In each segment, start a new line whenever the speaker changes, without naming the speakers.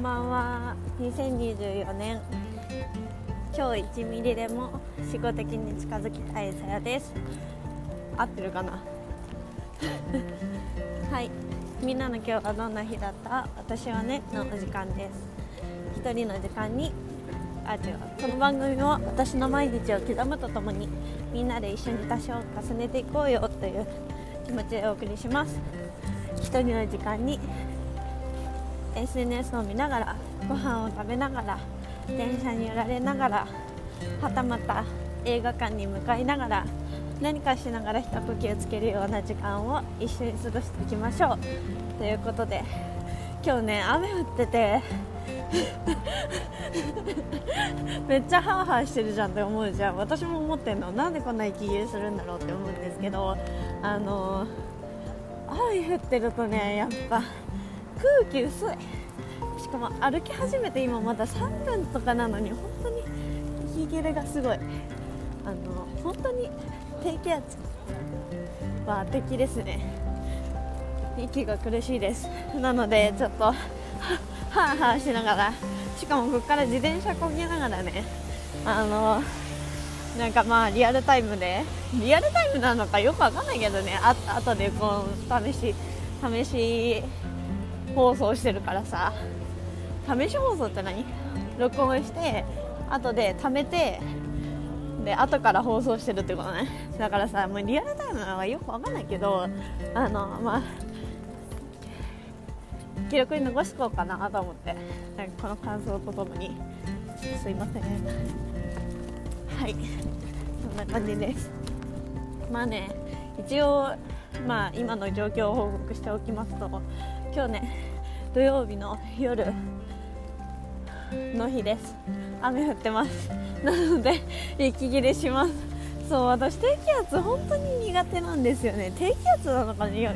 んばんは2024年今日1ミリでも思考的に近づきたいさやです。合ってるかな？はい。みんなの今日はどんな日だった？私はねのお時間です。一人の時間にあ違う。この番組は私の毎日を刻むとともにみんなで一緒に多少重ねていこうよという気持ちでお送りします。一人の時間に SNS を見ながらご飯を食べながら電車に揺られながらはたまた映画館に向かいながら何かしながら一呼吸つけるような時間を一緒に過ごしていきましょう。ということで今日ね雨降ってて めっちゃハーハーしてるじゃんって思うじゃん。私も思ってんの。なんでこんな息切れするんだろうって思うんですけどあの雨降ってるとねやっぱ空気薄い。しかも歩き始めて今まだ3分とかなのに本当に息切れがすごい。あの本当に低気圧は敵ですね。息が苦しいです。なのでちょっとはあはあしながら。しかもここから自転車こぎながらね。あのなんかまあリアルタイムで。リアルタイムなのかよくわかんないけどね。あ後でこう試し試し放送してるからさ。試し放送って何？録音して後で貯めてで後から放送してるってことね。だからさもうリアルタイムなのかよくわかんないけどあのまあ記録に残しとこうかなと思って。なんかこの感想とともに。すいません。はい。そんな感じです。まあね一応まあ今の状況を報告しておきますと今日ね土曜日の夜の日です。雨降ってます。なので息切れします。そう私低気圧本当に苦手なんですよね。低気圧なのかね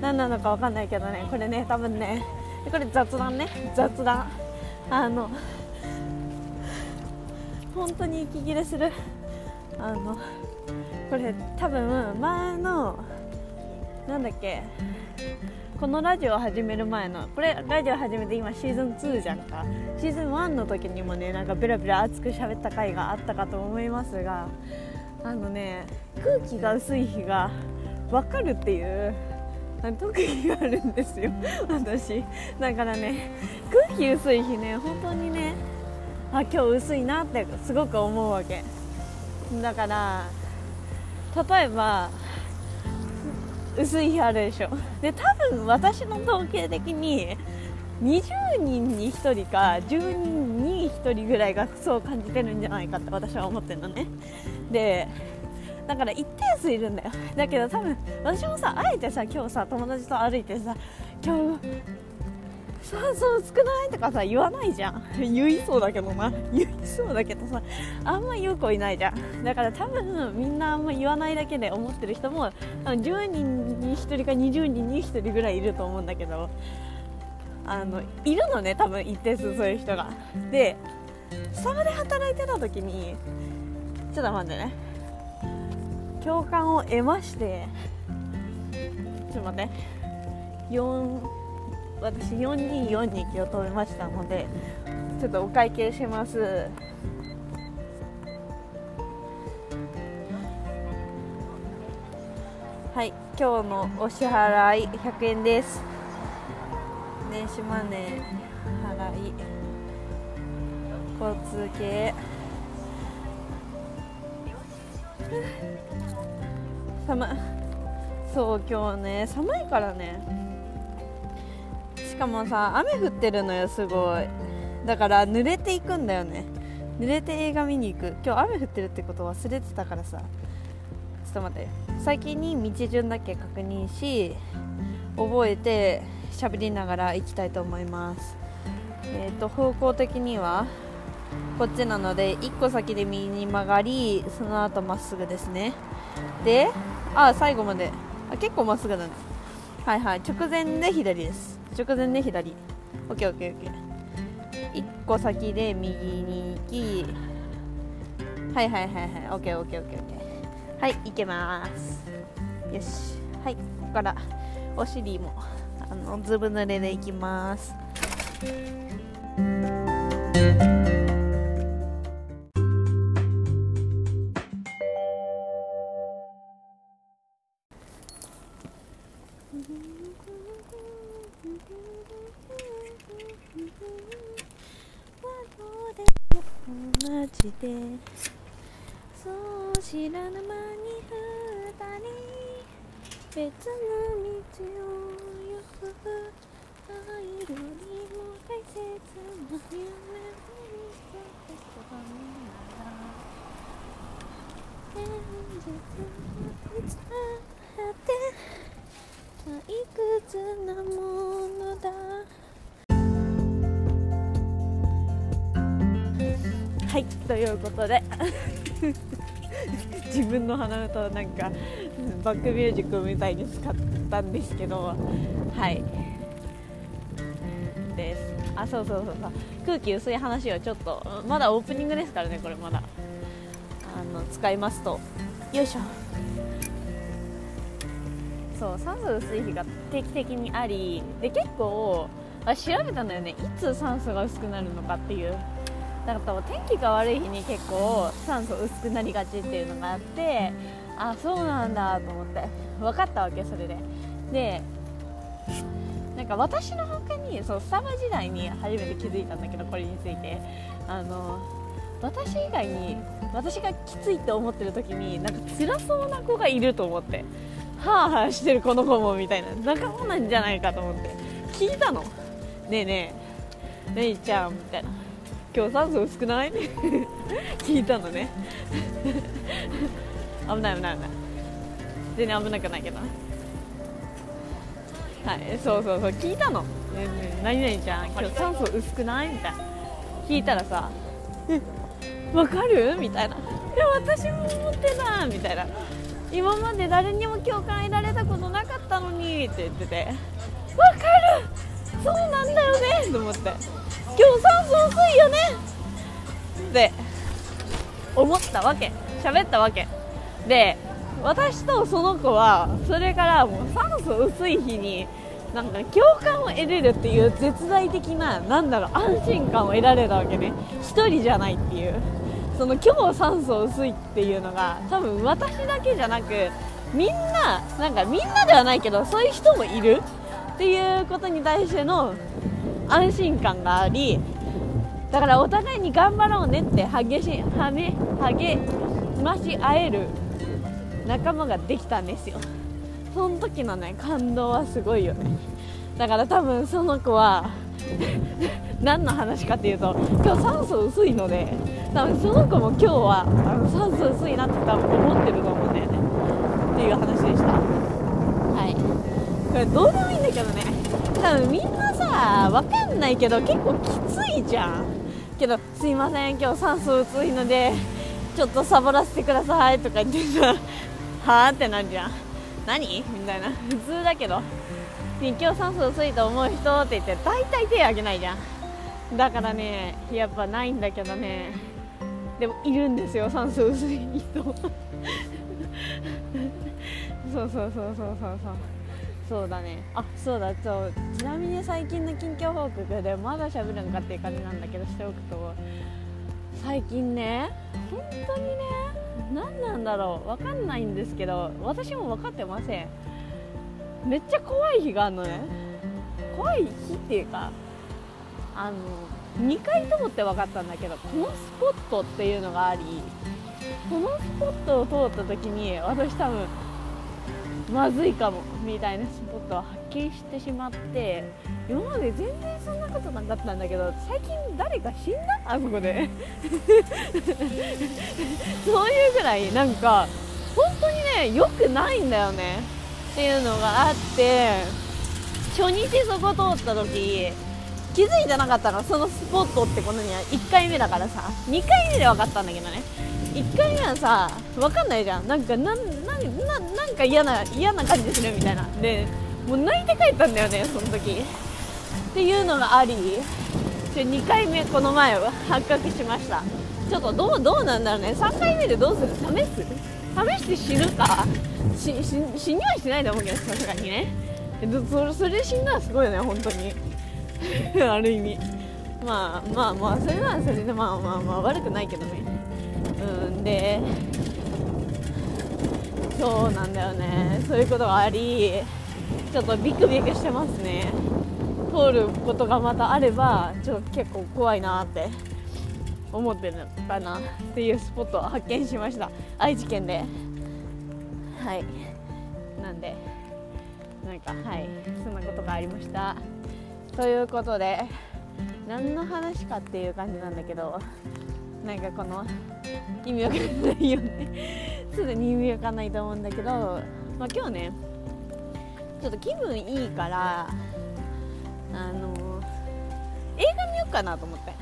何なのか分かんないけどね。これね多分ねこれ雑談ね。雑談。あの本当に息切れする。あのこれ多分前のなんだっけ。このラジオを始める前のこれラジオ始めて今シーズン2じゃんか。シーズン1の時にもねなんかベラベラ熱く喋った回があったかと思いますがあのね空気が薄い日が分かるっていう特技があるんですよ私。だからね空気薄い日ね本当にねあ今日薄いなってすごく思うわけ。だから例えば薄い日あるでしょ。で多分私の統計的に20人に1人か10人に1人ぐらいがそう感じてるんじゃないかって私は思ってるのね。でだから一定数いるんだよ。だけど多分私もさあえてさ今日さ友達と歩いてさ今日酸素少ないとかさ言わないじゃん。言いそうだけどな。言いそうだけどさあんま言う子いないじゃん。だから多分みんなあんま言わないだけで思ってる人も10人に1人か20人に1人ぐらいいると思うんだけどあのいるのね多分一定数そういう人が。でスタバで働いてた時にちょっと待ってね。共感を得ましてちょっと待って。4私424に気を止めましたのでちょっとお会計します。はい今日のお支払い100円です。電子マネー払い交通系。寒そう今日ね寒いからね。しかもさ雨降ってるのよすごい。だから濡れていくんだよね。濡れて映画見に行く。今日雨降ってるってこと忘れてたからさ。ちょっと待って。先に道順だけ確認し覚えて喋りながら行きたいと思います。えっ、ー、と方向的にはこっちなので1個先で右に曲がりその後まっすぐですね。であ最後まで。あ結構まっすぐだねはいはい。直前で左です。直前で左。OKOKOK 1個先で右に行き。はいはいはいはい。OKOKOK はい行けます。よし。はいここから。お尻もあのずぶ濡れでいきます。うんじで。そう知らぬ間に二人。別の道を行く。愛よりも大切な夢を見せて言葉なら現実に伝って。退屈なものだ。はいということで。自分の鼻歌をなんかバックミュージックみたいに使ったんですけど。はい。です。あそうそうそうそう。空気薄い話をちょっとまだオープニングですからねこれまだ。あの使いますと。よいしょ。そう酸素薄い日が定期的にあり。で結構あ調べたんだよね。いつ酸素が薄くなるのかっていう。だから天気が悪い日に結構酸素薄くなりがちっていうのがあってあそうなんだと思って分かったわけそれで。でなんか私の他にそうスタバ時代に初めて気づいたんだけどこれについて。あの私以外に私がきついって思ってる時になんか辛そうな子がいると思って。はあはあしてるこの子もみたいな。仲間なんじゃないかと思って。聞いたの。ねえねえ。ねえちゃんみたいな。今日酸素薄くない？聞いたのね。危ない危ない危ない。全然危なくないけど。はいそうそうそう。聞いたの、ねね、何々ちゃん今日酸素薄くない？みたいな。聞いたらさわかる？みたいな。え私も思ってたみたいな。今まで誰にも共感得られたことなかったのにって言ってて。わかる？そうなんだよね。と思って。今日酸素薄いよね。って思ったわけ。喋ったわけ。で私とその子はそれからもう酸素薄い日になんか共感を得れるっていう絶大的ななんだろう安心感を得られたわけね。1人じゃないっていう。その今日酸素薄いっていうのが多分私だけじゃなくみんななんかみんなではないけどそういう人もいるっていうことに対しての安心感がありだからお互いに頑張ろうねって激しはめ励まし合える仲間ができたんですよ。その時のね感動はすごいよね。だから多分その子は 何の話かっていうと今日酸素薄いので多分その子も今日はあの酸素薄いなって多分思ってると思うんだよね。っていう話でした。はい。これどうでもいいんだけどね。多分みんなさ分かんないけど結構きついじゃん。けどすいません今日酸素薄いのでちょっとサボらせてくださいとか言ってさはあってなるじゃん。何みたいな。普通だけど。今日酸素薄いと思う人って言って大体手挙げないじゃん。だからねやっぱないんだけどね。でもいるんですよ酸素薄い人。そうそうそうそうそうそう。そうだね。あそうだ。そう。ちなみに最近の近況報告でまだしゃべるんかっていう感じなんだけどしておくと最近ね本当にね何なんだろう。分かんないんですけど私も分かってません。めっちゃ怖い日があるのね。怖い日っていうかあの2回ともって分かったんだけどこのスポットっていうのがありこのスポットを通った時に私多分まずいかもみたいなスポットを発見してしまって今まで全然そんなことなかったんだけど最近誰か死んだ？あそこで。そういうぐらいなんか本当にね良くないんだよね。っていうのがあって初日そこ通った時気づいてなかったの。そのスポットってことには1回目だからさ。2回目で分かったんだけどね。1回目はさ分かんないじゃん。なんかなんなななんか嫌な嫌な感じするみたいな。でもう泣いて帰ったんだよねその時。っていうのがあり2回目この前は発覚しました。ちょっとどうどうなんだろうね。3回目でどうする？試す？試して死ぬか？しし死にはしないと思うけどさすがにね。それそれで死んだらすごいよね本当に。ある意味。まあまあまあそれはそれでまあまあまあ悪くないけどね。うんでそうなんだよね。そういうことがありちょっとビクビクしてますね。通ることがまたあればちょっと結構怖いなって思ってるのかなっていうスポットを発見しました。愛知県で。はい。なんでなんかはい。そんなことがありました。ということで何の話かっていう感じなんだけどなんかこの意味わかんないよね。すぐに意味わかんないと思うんだけど、まあ、今日ねちょっと気分いいからあの映画見ようかなと思って。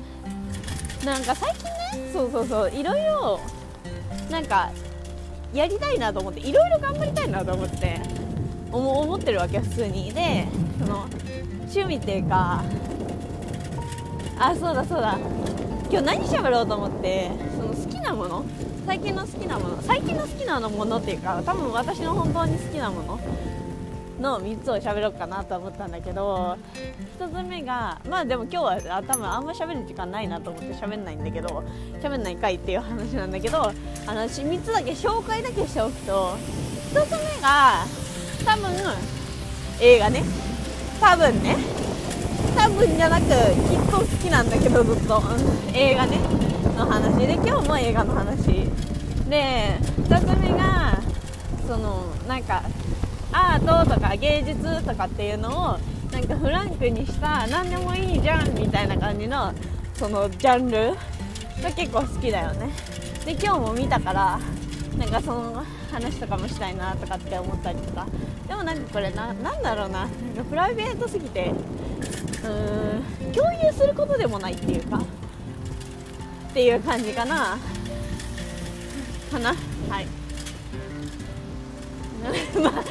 なんか最近ねそうそうそういろいろなんかやりたいなと思っていろいろ頑張りたいなと思って思ってるわけ普通に。でその趣味っていうかあそうだそうだ。今日何喋ろうと思ってその好きなもの最近の好きなもの最近の好きなものっていうか多分私の本当に好きなものの3つを喋ろうかなと思ったんだけど1つ目がまあでも今日は多分あんま喋る時間ないなと思って喋んないんだけど喋んないかいっていう話なんだけどあの3つだけ紹介だけしておくと1つ目が多分映画ね。多分ね。多分じゃなくきっと好きなんだけどずっと、うん、映画ね。の話で今日も映画の話。で2つ目がそのなんかアートとか芸術とかっていうのをなんかフランクにした何でもいいじゃんみたいな感じのそのジャンルが結構好きだよね。で今日も見たからなんかその話とかもしたいなとかって思ったりとか。でもなんかこれななんだろうな。なんかプライベートすぎてうーん共有することでもないっていうか。っていう感じかな。かな？はい。まあ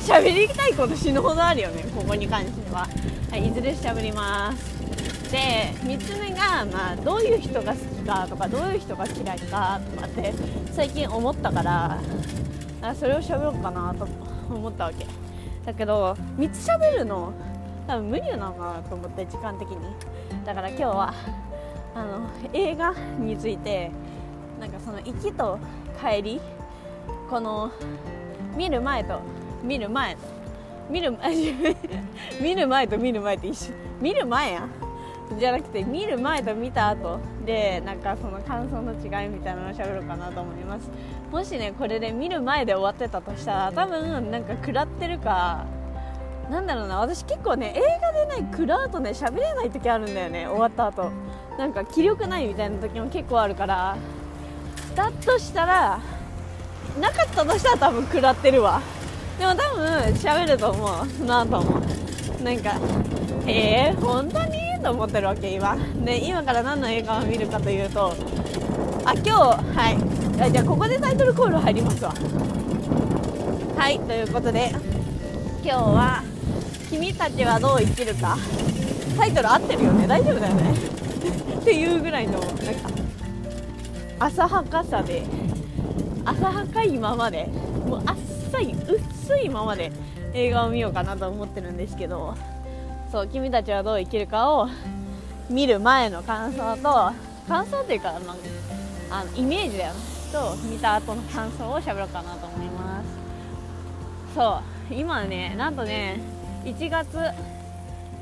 喋りたいこと死ぬほどあるよねここに関しては、はい、いずれ喋ります。で3つ目が、まあ、どういう人が好きかとかどういう人が嫌いかとかって最近思ったからそれを喋ろうかなと思ったわけ。だけど3つ喋るの多分無理なのかなと思って時間的に。だから今日はあの映画についてなんかその行きと帰りこの見る前と見る前見る 見る前と見る前って一緒。見る前や。じゃなくて見る前と見た後でなんかその感想の違いみたいなのをしゃべろうかなと思います。もしねこれで見る前で終わってたとしたら多分なんか食らってるかなんだろうな私結構ね映画でね食らうとね喋れない時あるんだよね終わった後。なんか気力ないみたいな時も結構あるから。だとしたらなかったとしたら多分食らってるわ。でも多分喋ると思う。その後も。なんかえー、本当に？と思ってるわけ今。で今から何の映画を見るかというとあ今日はい。じゃあここでタイトルコール入りますわ。はいということで今日は「君たちはどう生きるか」タイトル合ってるよね。大丈夫だよね。っていうぐらいのなんか浅はかさで浅はかいままでもうあっさい薄いままで映画を見ようかなと思ってるんですけど。そう君たちはどう生きるかを見る前の感想と感想っていうか、まあ、あのイメージだよと見た後の感想を喋ろうかなと思います。そう今ねなんとね1月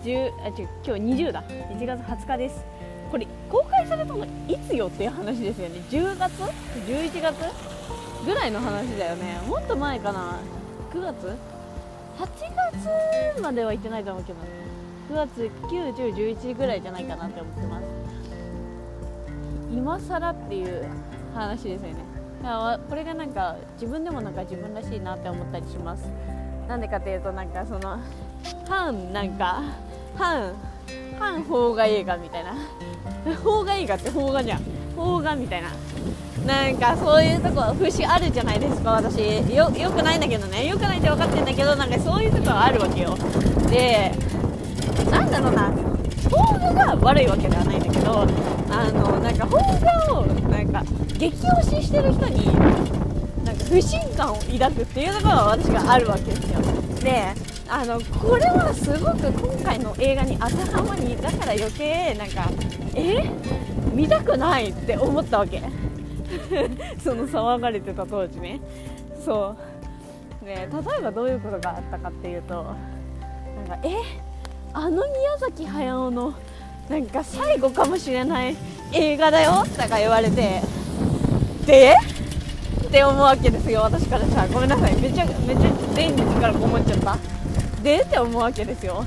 10あ違う今日20だ。1月20日です。これ公開されたのいつよっていう話ですよね。10月？11月？ぐらいの話だよね。もっと前かな。9月？8月までは行ってないと思うけど。9月9、10、11ぐらいじゃないかなって思ってます。今更っていう話ですよね。これがなんか自分でもなんか自分らしいなって思ったりします。なんでかっていうとなんかその反なんか反反邦画映画みたいな。邦画映画って邦画じゃん。邦画みたいな。なんかそういうとこ節あるじゃないですか私。よよくないんだけどね。よくないって分かってんだけどなんかそういうとこはあるわけよ。でなんだろうな。邦画が悪いわけではないんだけどあのなんか邦画をなんか激推ししてる人になんか不信感を抱くっていうところが私があるわけですよ。であのこれはすごく今回の映画に当てはまりだから余計なんかえ見たくないって思ったわけ。その騒がれてた当時ね。そう。ね例えばどういうことがあったかっていうとなんかえあの宮崎駿のなんか最後かもしれない映画だよとか言われてでって思うわけですよ。私からしたら。ごめんなさい。めちゃめちゃ全員で力こもっちゃった。でって思うわけですよ。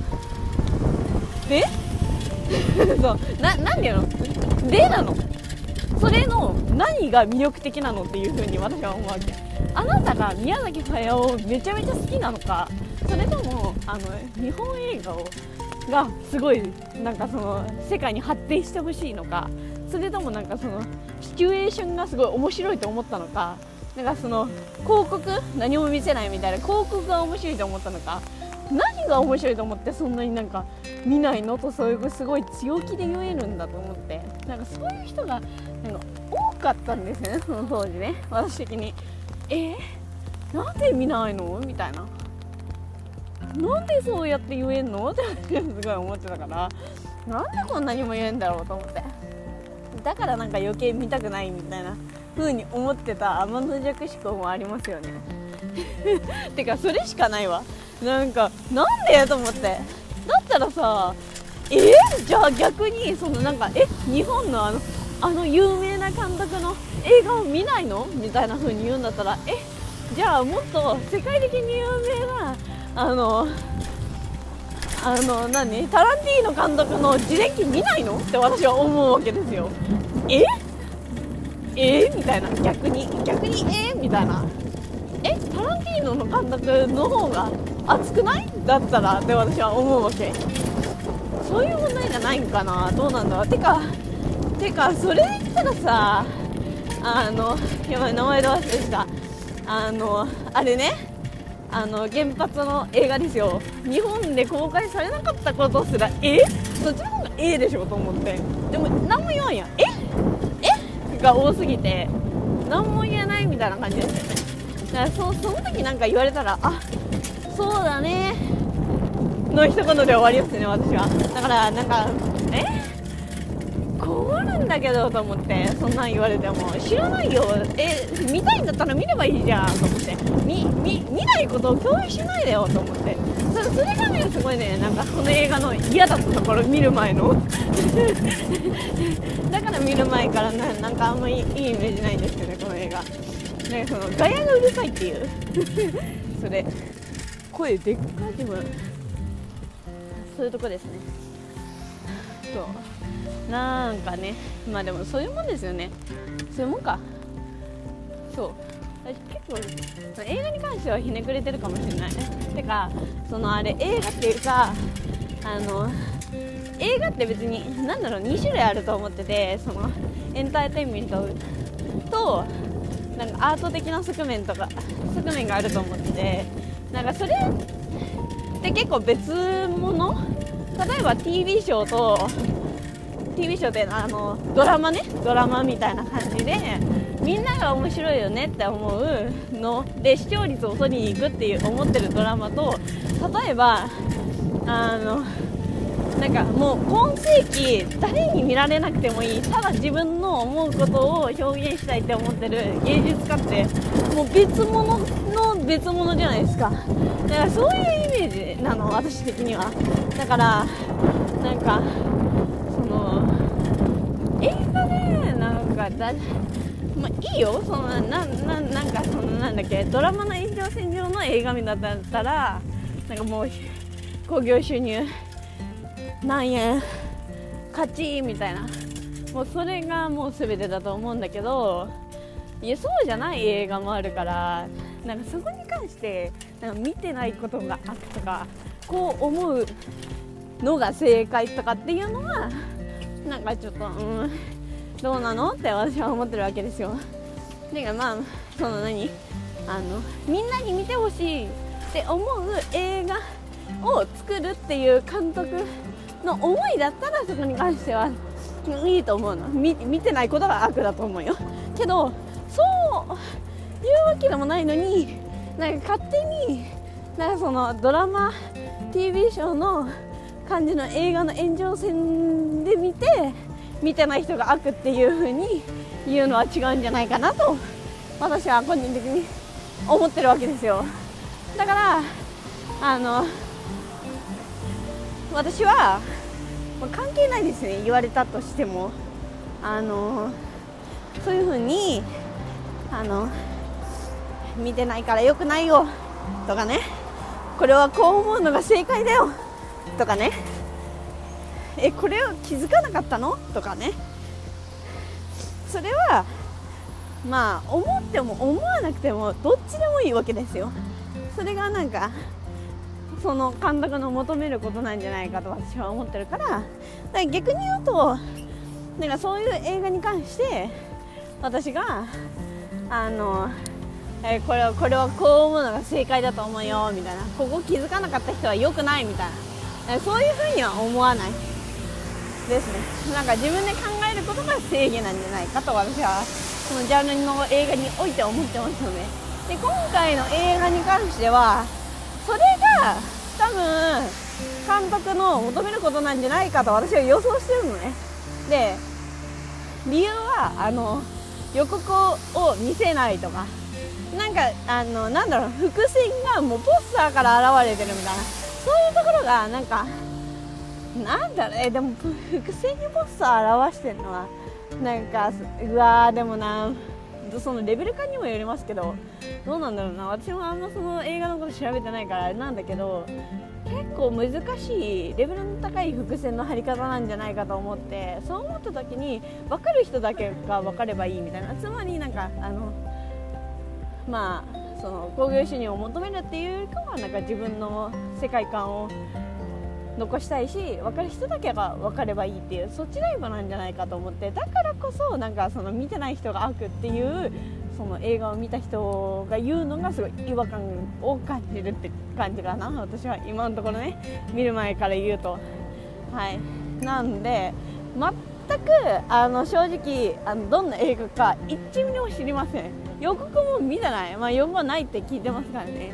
で？そう。ななんでやのでなの？それの何が魅力的なのっていう風に私は思うわけ。あなたが宮崎駿をめちゃめちゃ好きなのか？それともあの日本映画をがすごいなんかその世界に発展してほしいのか？それともなんかそのシチュエーションがすごい面白いと思ったのか？なんかその広告？何も見せないみたいな広告が面白いと思ったのか？何が面白いと思ってそんなになんか見ないのとそういうすごい強気で言えるんだと思って。なんかそういう人がなんか多かったんですねその当時ね私的に。え？ー、なんで見ないの？みたいな。なんでそうやって言えんの？ってすごい思ってたから。なんでこんなにも言えんだろうと思って。だからなんか余計見たくないみたいな。風に思ってた天の弱思考もありますよね。てかそれしかないわ。なんかなんでと思って。だったらさえ？ー、じゃあ逆にそのなんかえ？日本のあのあの有名な監督の映画を見ないの？みたいな風に言うんだったらえ？じゃあもっと世界的に有名なあのあの何？タランティーノ監督の自伝記見ないの？って私は思うわけですよ。え？え？みたいな。逆に逆にえ？みたいな。え？タランティーノの監督の方が熱くない？だったらって私は思うわけ。そういう問題じゃないんかな？どうなんだてかてかそれ言ったらさあのやばい名前で忘れてた。あのあれね。あの原発の映画ですよ。日本で公開されなかったことすらえ？そっちの方がええでしょと思って。でも何も言わんやん。え？え？が多すぎて。何も言えないみたいな感じですよね。だからそその時なんか言われたらあそうだね。の一言で終わりますね私は。だからなんかえ？困るんだけどと思ってそんなん言われても。知らないよ。え見たいんだったら見ればいいじゃんと思って。見見見ないことを共有しないでよと思って。そそれがねすごいねなんかこの映画の嫌だったところ見る前の。だから見る前からななんかあんまりいいイメージないんですよねこの映画。なんかそのガヤがうるさいっていう。それ。声でっかい自分そういうとこですね。そうなんかねまあでもそういうもんですよね。そういうもんか。そう。私結構映画に関してはひねくれてるかもしれない。てかそのあれ映画っていうかあの映画って別に何だろう2種類あると思っててそのエンターテインメントとなんかアート的な側面とか側面があると思ってて。なんかそれって結構別物？例えば TV ショーと TV ショーであのドラマね？ドラマみたいな感じでみんなが面白いよねって思うの？で視聴率を取りに行くっていう思ってるドラマと例えばあのなんかもう今世紀誰に見られなくてもいい。ただ自分の思うことを表現したいって思ってる芸術家ってもう別物の別物じゃないですか。だからそういうイメージなの私的には。だからなんかその映画でなんかだまあ、いいよ。そのなななんかそのなんだっけドラマの延長線上の映画見だったらなんかもう興行収入何円勝ちみたいな。もうそれがもう全てだと思うんだけどいやそうじゃない映画もあるからなんかそこに関してなんか見てないことがあったとかこう思うのが正解とかっていうのはなんかちょっとうんどうなのって私は思ってるわけですよ。だかまあその何あのみんなに見てほしいって思う映画を作るっていう監督の思いだったらそこに関してはいいと思うの。見てないことが悪だと思うよ。けどそういうわけでもないのになんか勝手になんかそのドラマ TV ショーの感じの映画の炎上戦で見て見てない人が悪っていう風に言うのは違うんじゃないかなと私は個人的に思ってるわけですよ。だからあの私は、まあ、関係ないですね言われたとしても。あのそういう風にあの見てないからよくないよとかね。これはこう思うのが正解だよとかね。えこれを気づかなかったの？とかね。それはまあ思っても思わなくてもどっちでもいいわけですよ。それがなんかその監督の求めることなんじゃないかと私は思ってるからから逆に言うとなんかそういう映画に関して私があのえこれはこれはこう思うのが正解だと思うよみたいな。ここ気づかなかった人は良くないみたいな。そういうふうには思わない。ですね。なんか自分で考えることが正義なんじゃないかと私はそのジャンルの映画において思ってますのでで今回の映画に関してはそれが多分監督の求めることなんじゃないかと私は予想してるのね。で理由はあの予告を見せないとか。なんかあのなんだろう伏線がもうポスターから現れてるみたいな。そういうところがなんかなんだろうえでも伏線にポスター表してるのはなんかうわーでもなそのレベル感にもよりますけどどうなんだろうな。私もあんまその映画のこと調べてないからあれなんだけど結構難しいレベルの高い伏線の張り方なんじゃないかと思ってそう思った時に分かる人だけが分かればいいみたいな。つまりなんかあのまあその興行収入を求めるっていうよりかはなんか自分の世界観を残したいし分かる人だけが分かればいいっていうそっちライブなんじゃないかと思って。だからこそなんかその見てない人が悪っていうその映画を見た人が言うのがすごい違和感を感じるって感じかな。私は今のところね。見る前から言うと。はい。なんで全くあの正直あのどんな映画か1ミリも知りません。予告も見てない。まあ予告はないって聞いてますからね。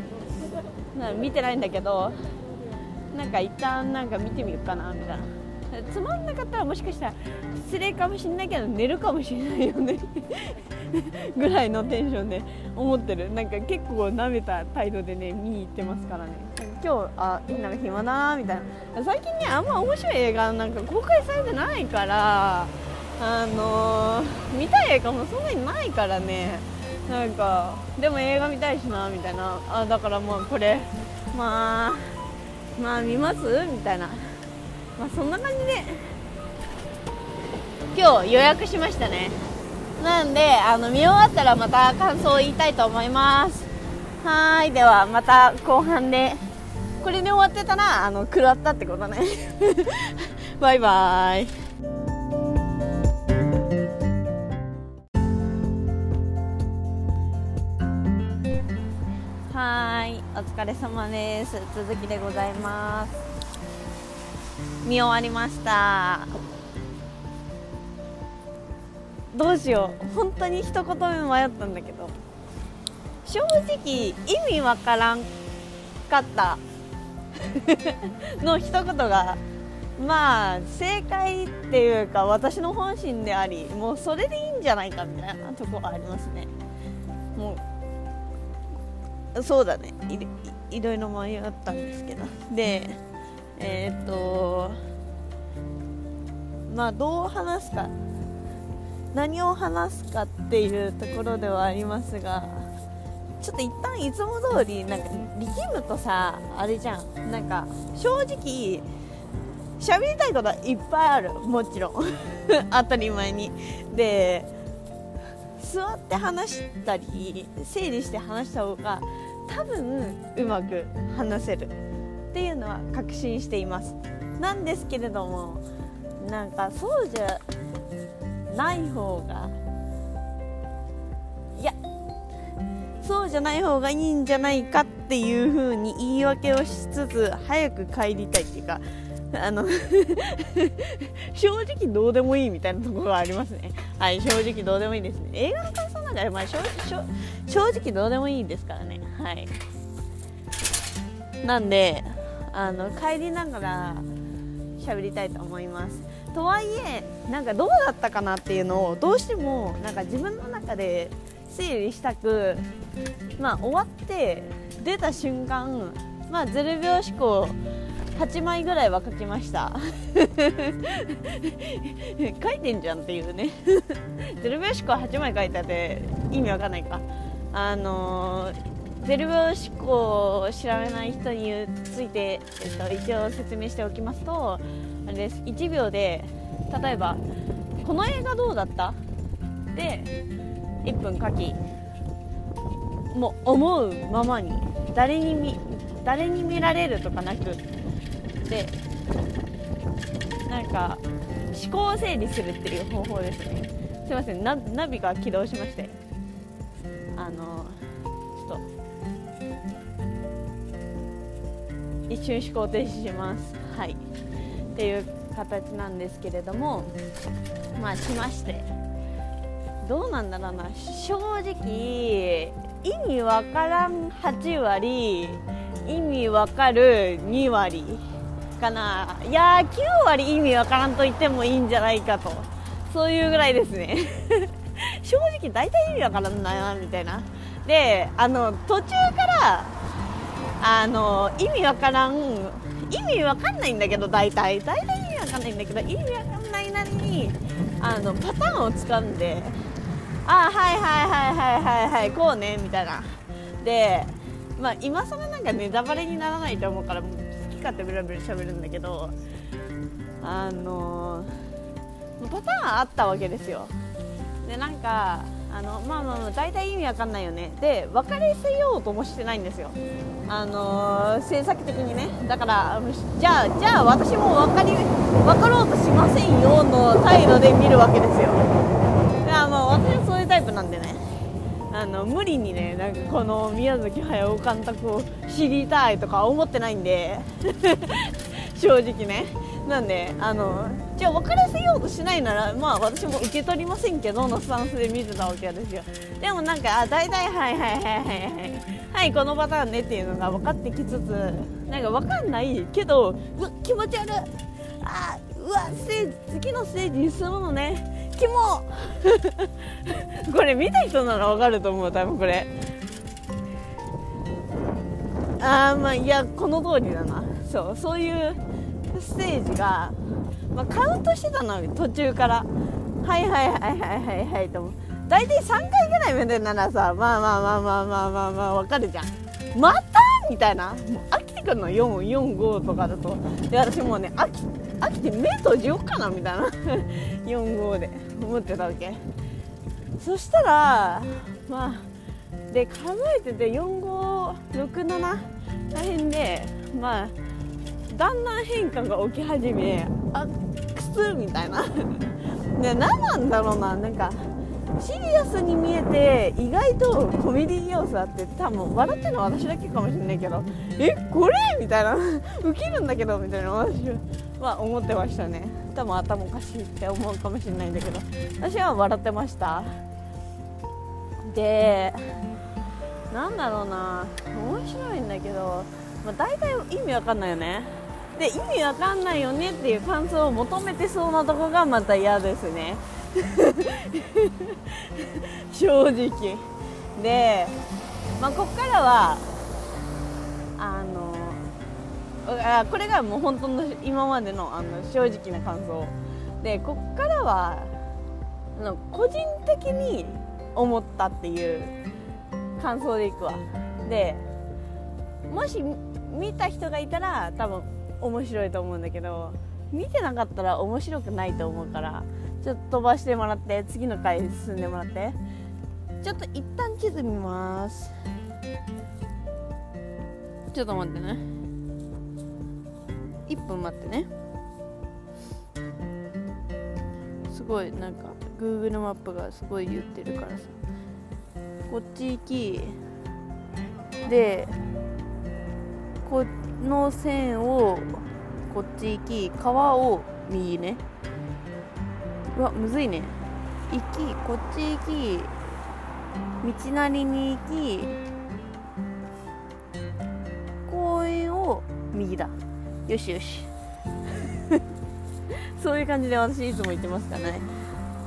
見てないんだけど。なんか一旦なんか見てみようかなみたいな。つまんなかったらもしかしたら失礼かもしれないけど寝るかもしれないよね。ぐらいのテンションで思ってる。なんか結構なめた態度でね見に行ってますからね。今日あなんか暇だなみたいな。最近ねあんま面白い映画なんか公開されてないからあのー、見たい映画もそんなにないからね。なんかでも映画見たいしなみたいな。あだからもうこれまあまあ見ます？みたいな。まあそんな感じで。今日予約しましたね。なんであの見終わったらまた感想を言いたいと思います。はい。ではまた後半で。これで終わってたらあの食らったってことね。バイバーイ。お疲れ様です。続きでございます。見終わりました。どうしよう。本当に一言目迷ったんだけど。正直意味わからんかった。の一言がまあ正解っていうか私の本心でありもうそれでいいんじゃないかみたいなとこありますね。もうそうだね。いろいろ迷ったんですけど。でえー、っとまあどう話すか。何を話すかっていうところではありますがちょっと一旦いつも通りなんか力むとさあれじゃん。なんか正直喋りたいことはいっぱいある。もちろん。当たり前に。で座って話したり整理して話した方が多分うまく話せるっていうのは確信しています。なんですけれどもなんかそうじゃない方がいやそうじゃない方がいいんじゃないかっていう風に言い訳をしつつ早く帰りたいっていうかあの 正直どうでもいいみたいなところがありますね。はい正直どうでもいいですね。映画の感想なんか、まあ、正正直どうでもいいですからね。はい。なんであの帰りながら喋りたいと思います。とはいえなんかどうだったかなっていうのをどうしてもなんか自分の中で整理したくまあ終わって出た瞬間まあ0秒思考8枚ぐらいは書きました。書いてんじゃんっていうね。0秒思考8枚書いてあって意味わかんないか。あのー0秒思考を知らない人について、えっと、一応説明しておきますとあれです。1秒で例えば「この映画どうだった?」で1分書きもう思うままに誰に見誰に見られるとかなくでなんか思考を整理するっていう方法ですね。すいません。ナナビが起動しまして。あの一瞬思考停止します。はい。っていう形なんですけれどもまあしまして。どうなんだろうな。正直意味わからん8割意味わかる2割かな。いやー9割意味わからんと言ってもいいんじゃないかと。そういうぐらいですね。正直大体意味わからんなみたいな。であの途中からあの意味わからん意味わかんないんだけど大体。大体意味わかんないんだけど意味わかんないなりにあのパターンをつかんであはいはいはいはいはいはいこうねみたいな。でまあ今更なんかネタバレにならないと思うから好き勝手ブラブラ喋るんだけどあのパターンあったわけですよ。でなんかあのまあまあまあ大体意味わかんないよね。で分かりせようともしてないんですよ。あのー、制作的にね。だからじゃあじゃあ私も分かり分かろうとしませんよの態度で見るわけですよ。あまあ私はそういうタイプなんでね。あの無理にねなんかこの宮崎駿監督を知りたいとか思ってないんで。正直ね。なんであのじゃあ分からせようとしないならまあ私も受け取りませんけどのスタンスで見てたわけですよ。でもなんかあ大体はいはいはいはいはいはいこのパターンねっていうのが分かってきつつなんか分かんないけどう気持ち悪い。あうわステージ次のステージに進むのね。キモ。これ見た人なら分かると思う多分これ。あーまあいやこの通りだな。そうそういうステージが、まあ、カウントしてたの途中から。はいはいはいはいはいはいと大体3回ぐらい目でならさまあまあまあまあまあまあまあわかるじゃん。またみたいな。もう飽きてくるの445とかだと。で私もうね飽き飽きて目閉じようかなみたいな。45で。思ってたわけ。そしたらまあで数えてて4567らへんでまあだんだん変化が起き始めあくすみたいな。で 何なんだろうな。なんかシリアスに見えて意外とコメディ要素あって多分笑ってるのは私だけかもしれないけどえこれみたいな。ウケるんだけどみたいな。私は思ってましたね。多分頭おかしいって思うかもしれないんだけど。私は笑ってました。でなんだろうな。面白いんだけど、まあ、大体意味わかんないよね。で意味わかんないよねっていう感想を求めてそうなとこがまた嫌ですね。正直。で、まあ、こっからはあのあこれがもう本当の今までのあの正直な感想。でこっからはあの個人的に思ったっていう感想でいくわ。でもし見た人がいたら多分面白いと思うんだけど見てなかったら面白くないと思うからちょっと飛ばしてもらって次の回進んでもらって。ちょっと一旦地図見ます。ちょっと待ってね。1分待ってね。すごいなんか Google マップがすごい言ってるからさ。こっち行き。でこの線をこっち行き川を右ね。うわむずいね。行きこっち行き道なりに行き公園を右だ。よしよし。そういう感じで私いつも言ってますからね。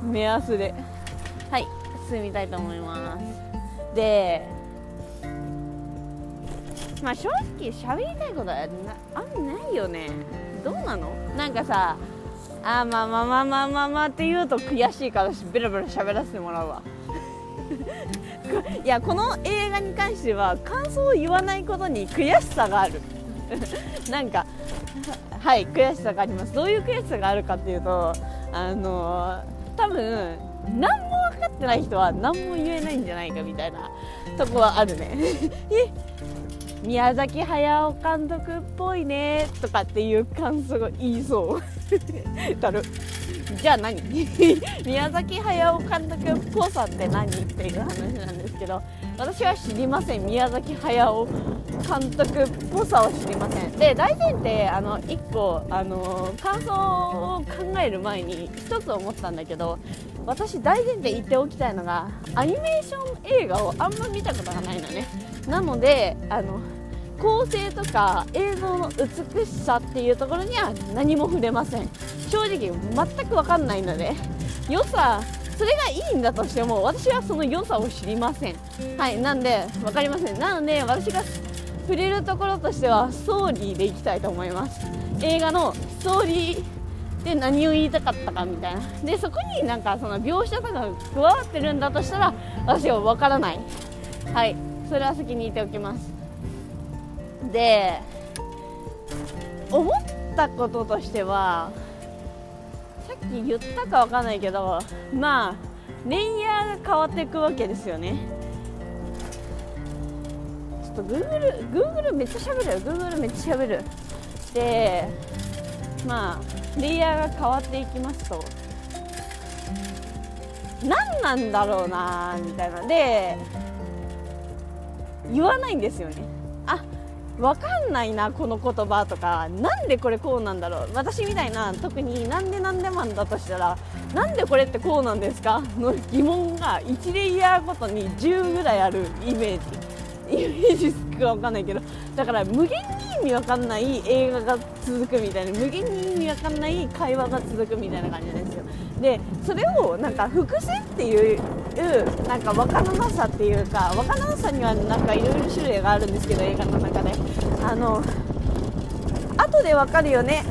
目安で。はい進みたいと思います。でまあ正直喋りたいことはあんまないよね。どうなの？なんかさあまあまあまあまあまあまあって言うと悔しいからベラベラ喋らせてもらうわ。いやこの映画に関しては感想を言わないことに悔しさがある。なんかはい悔しさがあります。どういう悔しさがあるかっていうとあの多分何も分かってない人は何も言えないんじゃないかみたいなとこはあるね。え宮崎駿監督っぽいねとかっていう感想が言いそう。たるじゃあ何？宮崎駿監督っぽさって何っていう話なんですけど私は知りません。宮崎駿監督っぽさを知りません。で大前提あの1個あの感想を考える前に1つ思ったんだけど私大前提言っておきたいのがアニメーション映画をあんま見たことがないのね。なのであの構成とか映像の美しさっていうところには何も触れません。正直全く分かんないので。良さそれがいいんだとしても私はその良さを知りません。はいなんで分かりません。なので私が触れるところとしてはストーリーでいきたいと思います。映画のストーリーで何を言いたかったかみたいな。でそこになんかその描写とかが加わってるんだとしたら私は分からない。はいそれは先に言っておきます。で思ったこととしてはさっき言ったかわかんないけどまあレイヤーが変わっていくわけですよね。ちょっと Google, Google めっちゃしゃべる Google めっちゃしゃべる。でまあレイヤーが変わっていきますと。何なんだろうなみたいな。で言わないんですよね。あ分かんないなこの言葉とか。なんでこれこうなんだろう。私みたいな特になんでなんでマンだとしたらなんでこれってこうなんですか？の疑問が1レイヤーごとに10ぐらいあるイメージ。イメージか分かんないけどだから無限に意味わかんない映画が続くみたいな無限に意味わかんない会話が続くみたいな感じなんですよ。でそれをなんか伏線っていうなんか分からなさっていうか分からなさにはなんかいろいろ種類があるんですけど映画の中で。あの後で分かるよね。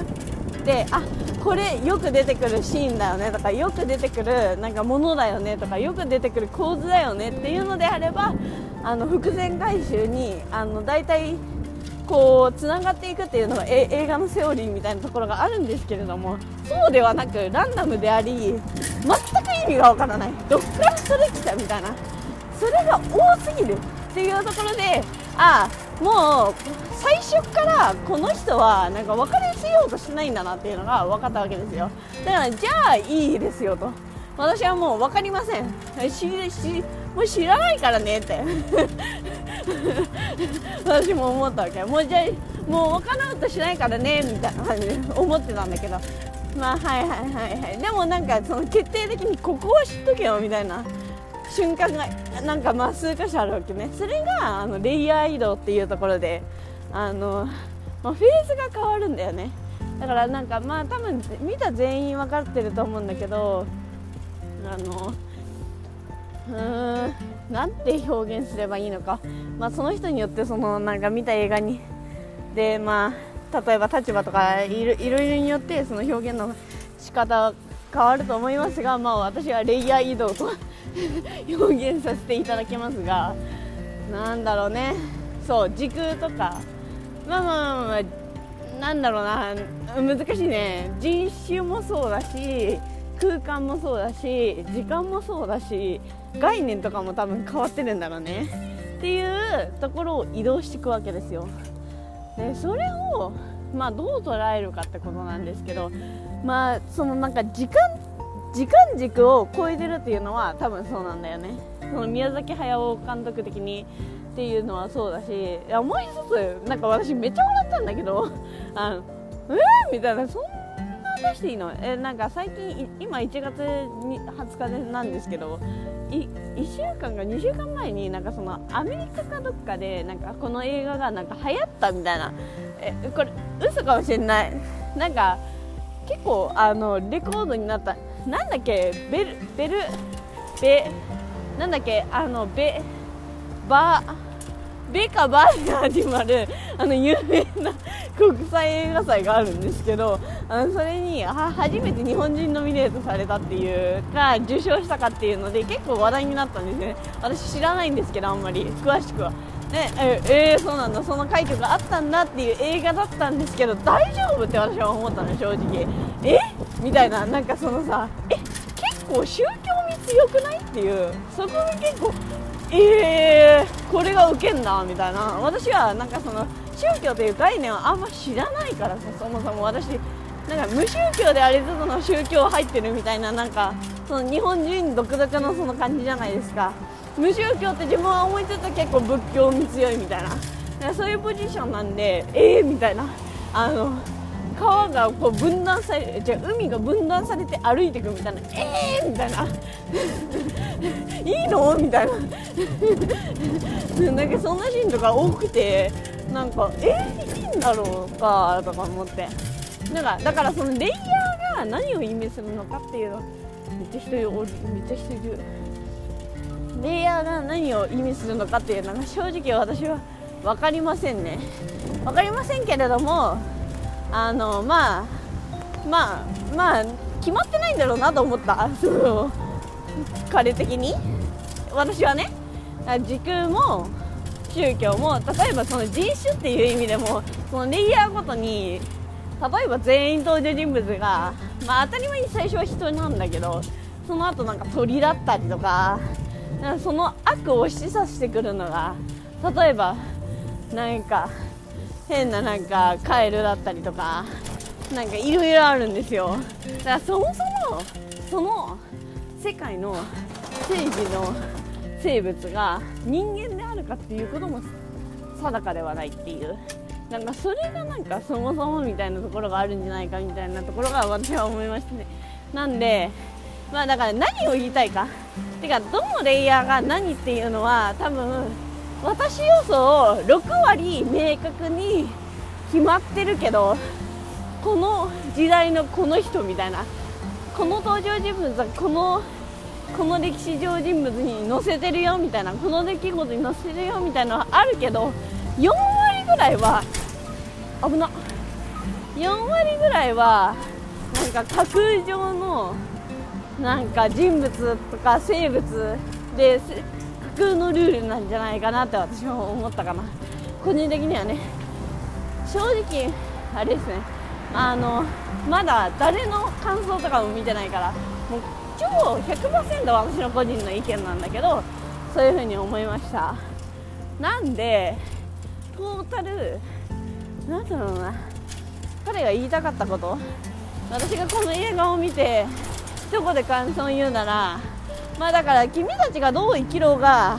であこれよく出てくるシーンだよねとかよく出てくるなんかものだよねとかよく出てくる構図だよねっていうのであればあの伏線回収にあの大体こうつながっていくっていうのが映画のセオリーみたいなところがあるんですけれどもそうではなくランダムであり全く意味がわからないどっからそれ来たみたいなそれが多すぎるっていうところでああもう最初からこの人はなんか分かりせようとしないんだなっていうのが分かったわけですよ。だからじゃあいいですよと。私はもう分かりません。もう知らないからねって。私も思ったわけ。もうじゃあもう分からんとしないからねみたいな感じで思ってたんだけど。まあはいはいはいはい。でもなんかその決定的にここは知っとけよみたいな。瞬間がなんかまあ数箇所あるわけね。それがあのレイヤー移動っていうところであの、まあ、フェーズが変わるんだよね。だからなんかまあ多分見た全員分かってると思うんだけどあのうーんなんて表現すればいいのか、まあ、その人によってそのなんか見た映画にでまあ例えば立場とかいろいろによってその表現の仕方は変わると思いますが、まあ、私はレイヤー移動と 表現させていただきますがなんだろうね。そう時空とか。まあまあまあ、まあ、なんだろうな。難しいね。人種もそうだし空間もそうだし時間もそうだし概念とかも多分変わってるんだろうね。っていうところを移動していくわけですよ。でそれをまあどう捉えるかってことなんですけどまあそのなんか時間時間軸を超えてるっていうのは多分そうなんだよね。その宮崎駿監督的にっていうのはそうだしいやもう一つなんか私めっちゃ笑ったんだけど あのえー、みたいなそんな出していいの？えなんか最近今1月に20日でなんですけどい1週間か2週間前になんかそのアメリカかどっかでなんかこの映画がなんか流行ったみたいな。えこれ嘘かもしれない。なんか結構あのレコードになった。なんだっけ？ベルベルベなんだっけ？あのベバベかバーで始まるあの有名な 国際映画祭があるんですけどあのそれに初めて日本人ノミネートされたっていうか受賞したかっていうので結構話題になったんですね。私知らないんですけどあんまり。詳しくは。ね、ええー、そうなんだ。その快挙があったんだっていう映画だったんですけど大丈夫って私は思ったの正直。え？みたいな。なんかそのさえ？結構宗教味強くないっていう。そこが結構えー、これがウケんな。みたいな。私はなんかその宗教という概念はあんま知らないからさそもそも。私なんか無宗教でありつつの宗教入ってるみたいな。なんかその日本人独特のその感じじゃないですか。無宗教って自分は思いつつ結構仏教に強いみたいな。そういうポジションなんでええー、みたいな。あの川がこう分断されじゃ海が分断されて歩いていくみたいな。えーみたいな。いいの？みたいな。なんかそんなシーンとか多くてなんかえー、いいんだろうかとか思って。なんかだからそのレイヤーが何を意味するのかっていうのめっちゃ人いるめっちゃ人いるレイヤーが何を意味するのかっていうのが正直私は分かりませんね。分かりませんけれどもあのまあまあまあ決まってないんだろうなと思った。そ の彼的に。私はね時空も宗教も例えばその人種っていう意味でもそのレイヤーごとに例えば全員登場人物が、まあ、当たり前に最初は人なんだけどその後なんか鳥だったりとかかその悪を示唆してくるのが例えばなんか変ななんかカエルだったりとかなんかいろいろあるんですよ。だからそもそもその世界の正義の生物が人間であるかっていうことも定かではないっていう。なんかそれがなんかそもそもみたいなところがあるんじゃないかみたいなところが私は思いましたねなんでまあだから何を言いたいか。てかどのレイヤーが何っていうのは多分私予想を6割明確に決まってるけどこの時代のこの人みたいな。この登場人物はこのこの歴史上人物に載せてるよみたいな。この出来事に載せてるよみたいなのはあるけど4割ぐらいは危な4割ぐらいはなんか架空上のなんか人物とか生物で架空のルールなんじゃないかなって私は思ったかな。個人的にはね。正直あれですね。あのまだ誰の感想とかも見てないからもう超100%私の個人の意見なんだけどそういうふうに思いました。なんでトータルなんだろうな。彼が言いたかったこと。私がこの映画を見て一言で感想言うならまあだから君たちがどう生きろが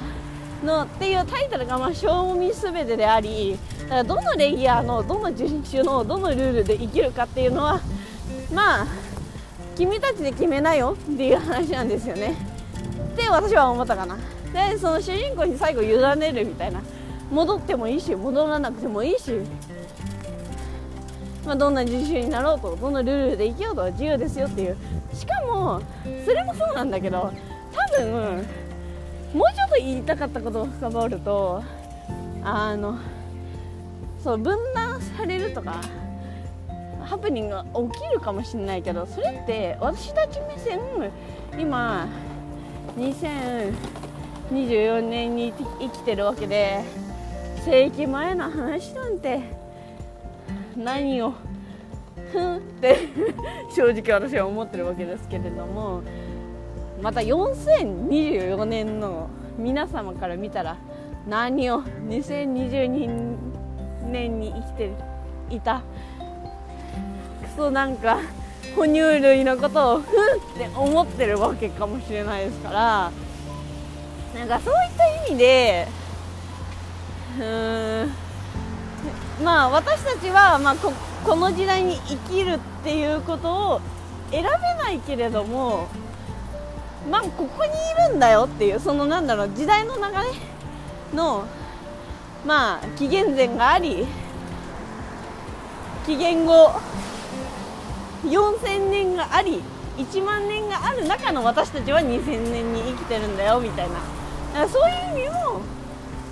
のっていうタイトルがまあ賞味すべてでありだからどのレイヤーのどの人種のどのルールで生きるかっていうのはまあ君たちで決めなよっていう話なんですよね。って私は思ったかな。でその主人公に最後委ねるみたいな。戻ってもいいし戻らなくてもいいし。まあ、どんな人種になろうとどのルールで生きようとは自由ですよっていう。しかもそれもそうなんだけど多分もうちょっと言いたかったことを深掘るとあのそう分断されるとかハプニングが起きるかもしれないけどそれって私たち目線今2024年に生きてるわけで世紀前の話なんて何を？ふんって正直私は思ってるわけですけれどもまた4024年の皆様から見たら何を？2022年に生きていたクソなんか哺乳類のことをふんって思ってるわけかもしれないですからなんかそういった意味でうーんまあ私たちは、まあ、ここの時代に生きるっていうことを選べないけれどもまあここにいるんだよっていうそのなんだろう時代の流れのまあ紀元前があり紀元後4000年があり1万年がある中の私たちは2000年に生きてるんだよみたいな。そういう意味も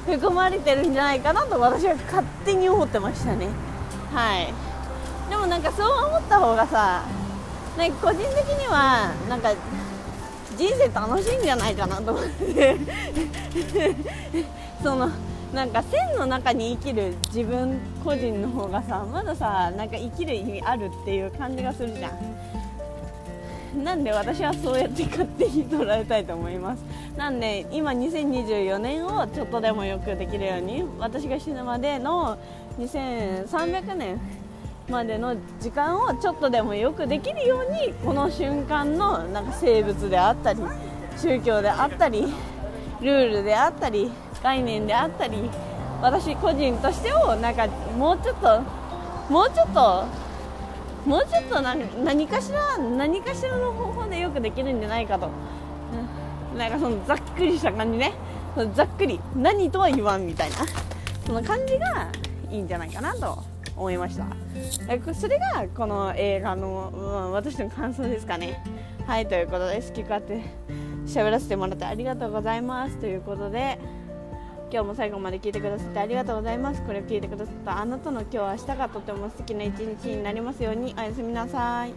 含まれてるんじゃないかなと私は勝手に思ってましたね。はい。でもなんかそう思った方がさなんか個人的にはなんか人生楽しいんじゃないかなと思って。そのなんか線の中に生きる自分個人の方がさまださなんか生きる意味あるっていう感じがするじゃん。なんで私はそうやって勝手に捉えたいと思います。なんで今2024年をちょっとでもよくできるように私が死ぬまでの2300年までの時間をちょっとでもよくできるようにこの瞬間のなんか生物であったり宗教であったりルールであったり概念であったり私個人としてをなんかもうちょっともうちょっともうちょっと何かしら何かしらの方法でよくできるんじゃないかと、なんかそのざっくりした感じね。ざっくり何とは言わんみたいな。その感じがいいんじゃないかなと思いました。それがこの映画の、うん、私の感想ですかね。はいということで好き勝手喋らせてもらってありがとうございます。ということで今日も最後まで聞いてくださってありがとうございます。これを聞いてくださったあなたの今日明日がとても素敵な一日になりますように。おやすみなさい。